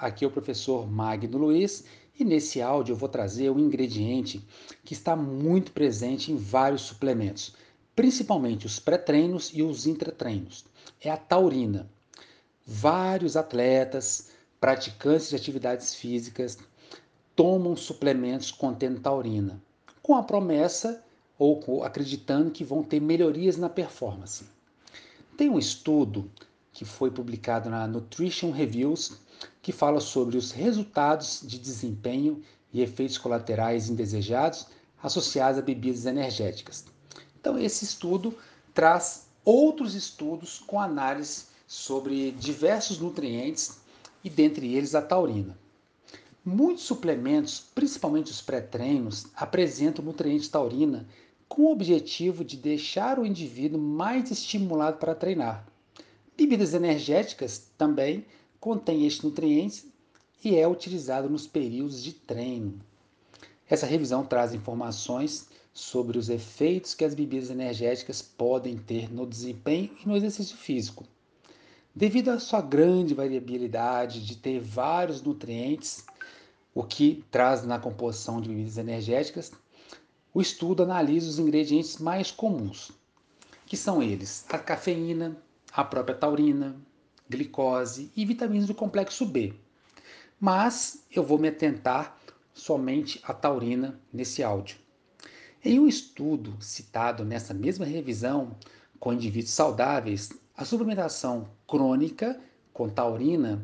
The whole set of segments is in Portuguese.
aqui é o professor Magno Luiz e nesse áudio eu vou trazer um ingrediente que está muito presente em vários suplementos, principalmente os pré-treinos e os intratreinos. É a taurina. Vários atletas, praticantes de atividades físicas, tomam suplementos contendo taurina, com a promessa ou acreditando que vão ter melhorias na performance. Tem um estudo que foi publicado na Nutrition Reviews, que fala sobre os resultados de desempenho e efeitos colaterais indesejados associados a bebidas energéticas. Então, esse estudo traz outros estudos com análise sobre diversos nutrientes e dentre eles a taurina. Muitos suplementos, principalmente os pré-treinos, apresentam nutriente taurina com o objetivo de deixar o indivíduo mais estimulado para treinar. Bebidas energéticas também contêm estes nutrientes e é utilizado nos períodos de treino. Essa revisão traz informações sobre os efeitos que as bebidas energéticas podem ter no desempenho e no exercício físico. Devido à sua grande variabilidade de ter vários nutrientes, o que traz na composição de bebidas energéticas, o estudo analisa os ingredientes mais comuns, que são eles: a cafeína, a própria taurina, glicose e vitaminas do complexo B. Mas eu vou me atentar somente à taurina nesse áudio. Em um estudo citado nessa mesma revisão com indivíduos saudáveis, a suplementação crônica com taurina,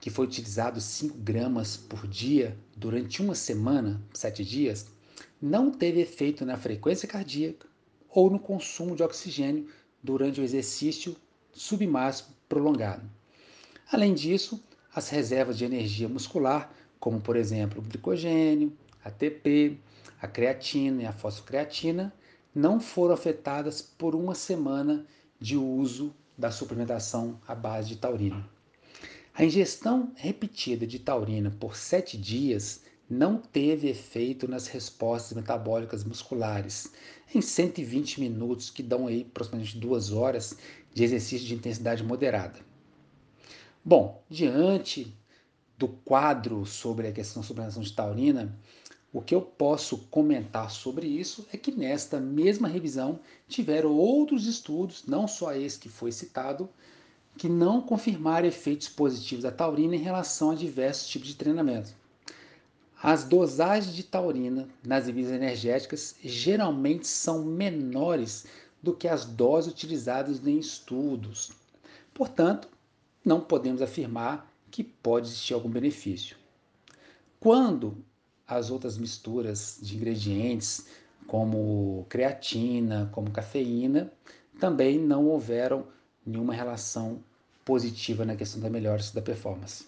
que foi utilizado 5 gramas por dia durante uma semana, 7 dias, não teve efeito na frequência cardíaca ou no consumo de oxigênio durante o exercício submáximo prolongado. Além disso, as reservas de energia muscular, como por exemplo o glicogênio, ATP, a creatina e a fosfocreatina, não foram afetadas por uma semana de uso da suplementação à base de taurina. A ingestão repetida de taurina por sete dias não teve efeito nas respostas metabólicas musculares em 120 minutos, que dão aí aproximadamente duas horas de exercício de intensidade moderada. Bom, diante do quadro sobre a questão da suplementação de taurina, o que eu posso comentar sobre isso é que nesta mesma revisão tiveram outros estudos, não só esse que foi citado, que não confirmaram efeitos positivos da taurina em relação a diversos tipos de treinamento. As dosagens de taurina nas bebidas energéticas geralmente são menores do que as doses utilizadas em estudos. Portanto, não podemos afirmar que pode existir algum benefício. Quando as outras misturas de ingredientes, como creatina, como cafeína, também não houveram nenhuma relação positiva na questão da melhora da performance.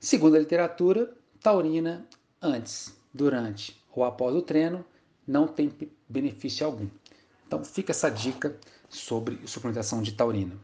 Segundo a literatura, taurina antes, durante ou após o treino não tem benefício algum. Então fica essa dica sobre suplementação de taurina.